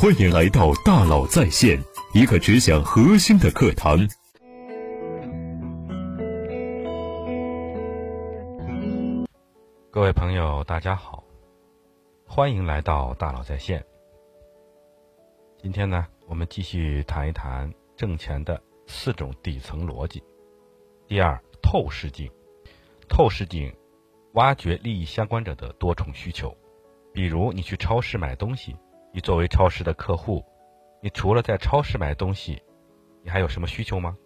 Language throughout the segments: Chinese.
欢迎来到大佬在线，一个只讲核心的课堂。各位朋友，大家好，欢迎来到大佬在线。今天呢，我们继续谈一谈挣钱的四种底层逻辑。第二，透视镜，透视镜挖掘利益相关者的多重需求。比如，你去超市买东西，你作为超市的客户，你除了在超市买东西，你还有什么需求吗？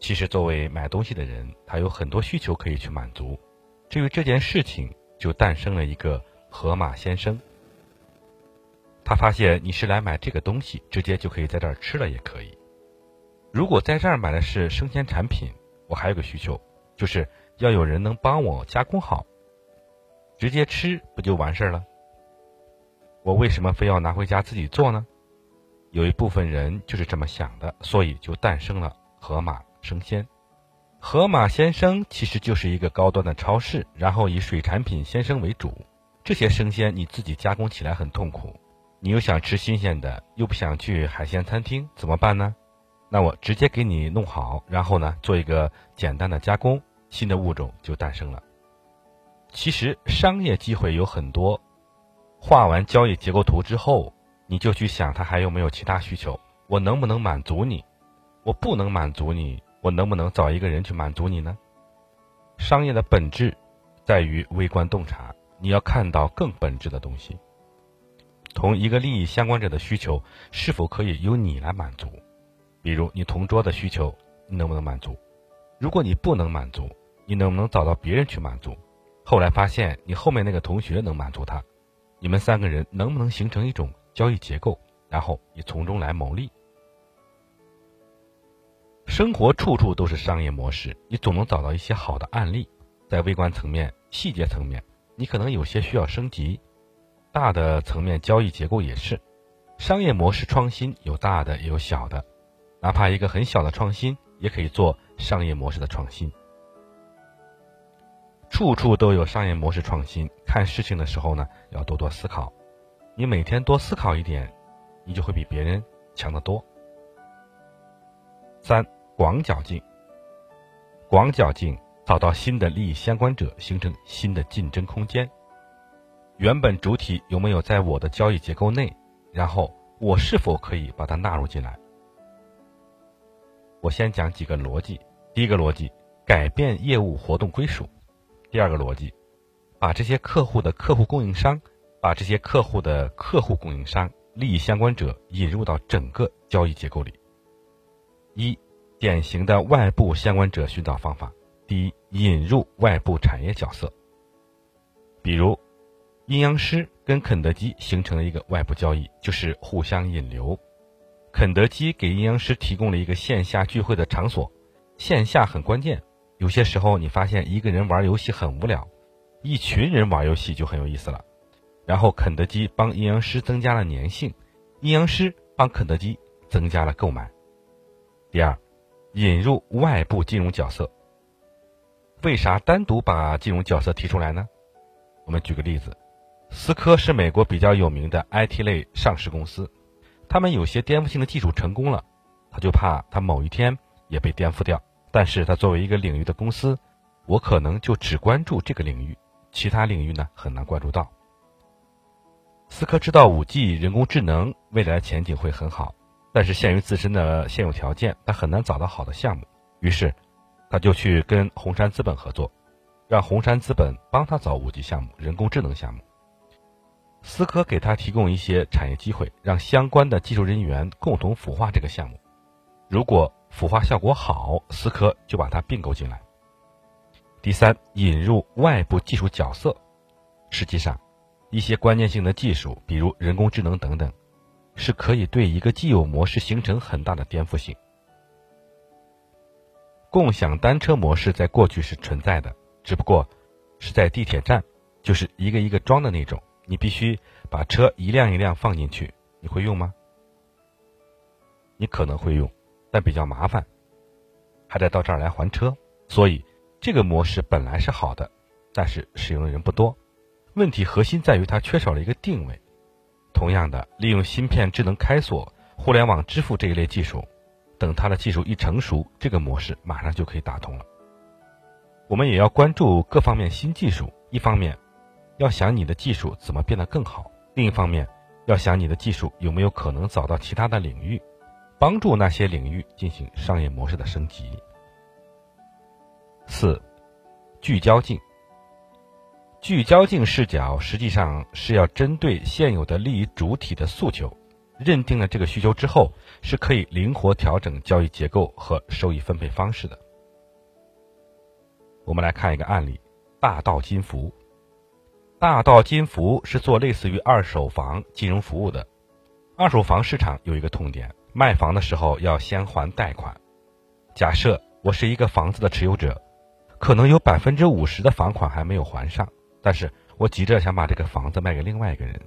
其实，作为买东西的人，他有很多需求可以去满足。至于这件事情，就诞生了一个河马先生。他发现你是来买这个东西，直接就可以在这儿吃了，也可以。如果在这儿买的是生鲜产品，我还有个需求，就是要有人能帮我加工好，直接吃不就完事儿了？我为什么非要拿回家自己做呢？有一部分人就是这么想的，所以就诞生了盒马生鲜。盒马先生其实就是一个高端的超市，然后以水产品先生为主。这些生鲜你自己加工起来很痛苦。你又想吃新鲜的，又不想去海鲜餐厅，怎么办呢？那我直接给你弄好，然后呢，做一个简单的加工，新的物种就诞生了。其实商业机会有很多，画完交易结构图之后，你就去想他还有没有其他需求，我能不能满足你？我不能满足你，我能不能找一个人去满足你呢？商业的本质在于微观洞察，你要看到更本质的东西。同一个利益相关者的需求是否可以由你来满足？比如你同桌的需求，你能不能满足？如果你不能满足，你能不能找到别人去满足？后来发现你后面那个同学能满足他，你们三个人能不能形成一种交易结构？然后你从中来牟利。生活处处都是商业模式，你总能找到一些好的案例。在微观层面、细节层面，你可能有些需要升级。大的层面交易结构也是，商业模式创新有大的也有小的，哪怕一个很小的创新也可以做商业模式的创新。处处都有商业模式创新，看事情的时候呢，要多多思考。你每天多思考一点，你就会比别人强得多。三广角镜，广角镜找到新的利益相关者，形成新的竞争空间。原本主体有没有在我的交易结构内？然后我是否可以把它纳入进来？我先讲几个逻辑。第一个逻辑，改变业务活动归属；第二个逻辑，把这些客户的客户供应商，把这些客户的客户供应商利益相关者引入到整个交易结构里。一，典型的外部相关者寻找方法：第一，引入外部产业角色，比如。阴阳师跟肯德基形成了一个外部交易，就是互相引流。肯德基给阴阳师提供了一个线下聚会的场所，线下很关键。有些时候你发现一个人玩游戏很无聊，一群人玩游戏就很有意思了。然后肯德基帮阴阳师增加了粘性，阴阳师帮肯德基增加了购买。第二，引入外部金融角色。为啥单独把金融角色提出来呢？我们举个例子。思科是美国比较有名的 IT 类上市公司，他们有些颠覆性的技术成功了，他就怕他某一天也被颠覆掉。但是他作为一个领域的公司，我可能就只关注这个领域，其他领域呢很难关注到。思科知道五 G 人工智能未来前景会很好，但是限于自身的现有条件，他很难找到好的项目，于是他就去跟红杉资本合作，让红杉资本帮他找五 G 项目、人工智能项目。思科给他提供一些产业机会，让相关的技术人员共同孵化这个项目。如果孵化效果好，思科就把它并购进来。第三，引入外部技术角色。实际上，一些关键性的技术，比如人工智能等等，是可以对一个既有模式形成很大的颠覆性。共享单车模式在过去是存在的，只不过是在地铁站，就是一个一个装的那种。你必须把车一辆一辆放进去，你会用吗？你可能会用，但比较麻烦，还得到这儿来还车。所以这个模式本来是好的，但是使用的人不多。问题核心在于它缺少了一个定位。同样的，利用芯片智能开锁、互联网支付这一类技术，等它的技术一成熟，这个模式马上就可以打通了。我们也要关注各方面新技术，一方面要想你的技术怎么变得更好，另一方面要想你的技术有没有可能找到其他的领域，帮助那些领域进行商业模式的升级。四，聚焦镜。聚焦镜视角实际上是要针对现有的利益主体的诉求，认定了这个需求之后，是可以灵活调整交易结构和收益分配方式的。我们来看一个案例：大道金服。大道金服是做类似于二手房金融服务的。二手房市场有一个痛点，卖房的时候要先还贷款。假设我是一个房子的持有者，可能有百分之五十的房款还没有还上。但是我急着想把这个房子卖给另外一个人，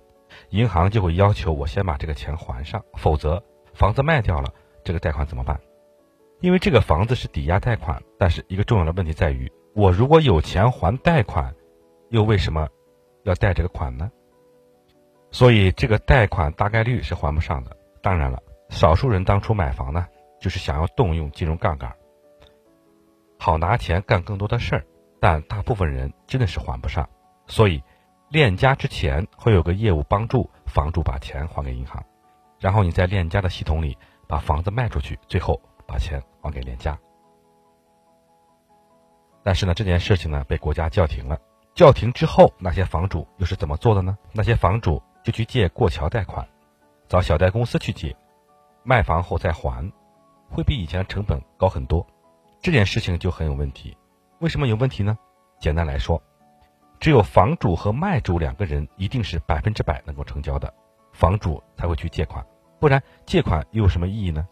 银行就会要求我先把这个钱还上，否则房子卖掉了，这个贷款怎么办？因为这个房子是抵押贷款，但是一个重要的问题在于，我如果有钱还贷款，又为什么要贷这个款呢？所以这个贷款大概率是还不上的。当然了，少数人当初买房呢，就是想要动用金融杠杆，好拿钱干更多的事儿，但大部分人真的是还不上。所以，链家之前会有个业务帮助房主把钱还给银行，然后你在链家的系统里把房子卖出去，最后把钱还给链家。但是呢，这件事情呢被国家叫停了。叫停之后，那些房主又是怎么做的呢？那些房主就去借过桥贷款，找小贷公司去借，卖房后再还，会比以前的成本高很多。这件事情就很有问题。为什么有问题呢？简单来说。只有房主和卖主两个人一定是百分之百能够成交的，房主才会去借款，不然借款又有什么意义呢？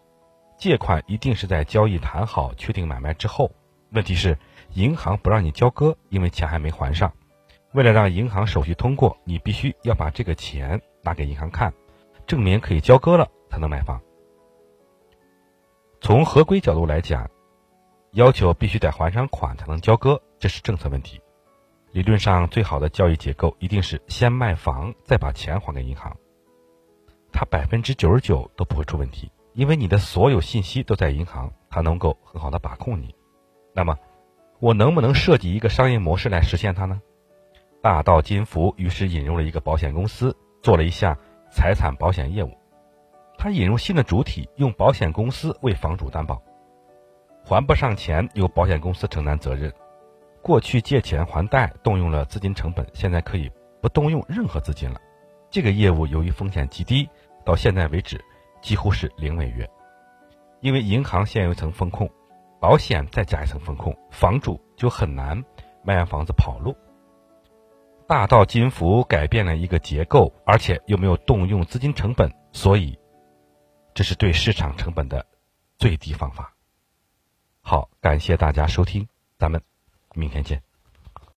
借款一定是在交易谈好、确定买卖之后。问题是银行不让你交割，因为钱还没还上。为了让银行手续通过，你必须要把这个钱拿给银行看，证明可以交割了才能买房。从合规角度来讲，要求必须得还上款才能交割，这是政策问题。理论上，最好的交易结构一定是先卖房，再把钱还给银行。它百分之九十九都不会出问题，因为你的所有信息都在银行，它能够很好的把控你。那么，我能不能设计一个商业模式来实现它呢？大道金服于是引入了一个保险公司，做了一项财产保险业务。他引入新的主体，用保险公司为房主担保，还不上钱由保险公司承担责任。过去借钱还贷动用了资金成本，现在可以不动用任何资金了。这个业务由于风险极低，到现在为止几乎是零违约。因为银行现有一层风控，保险再加一层风控，房主就很难卖完房子跑路。大道金服改变了一个结构，而且又没有动用资金成本，所以这是对市场成本的最低方法。好，感谢大家收听，咱们。明天见。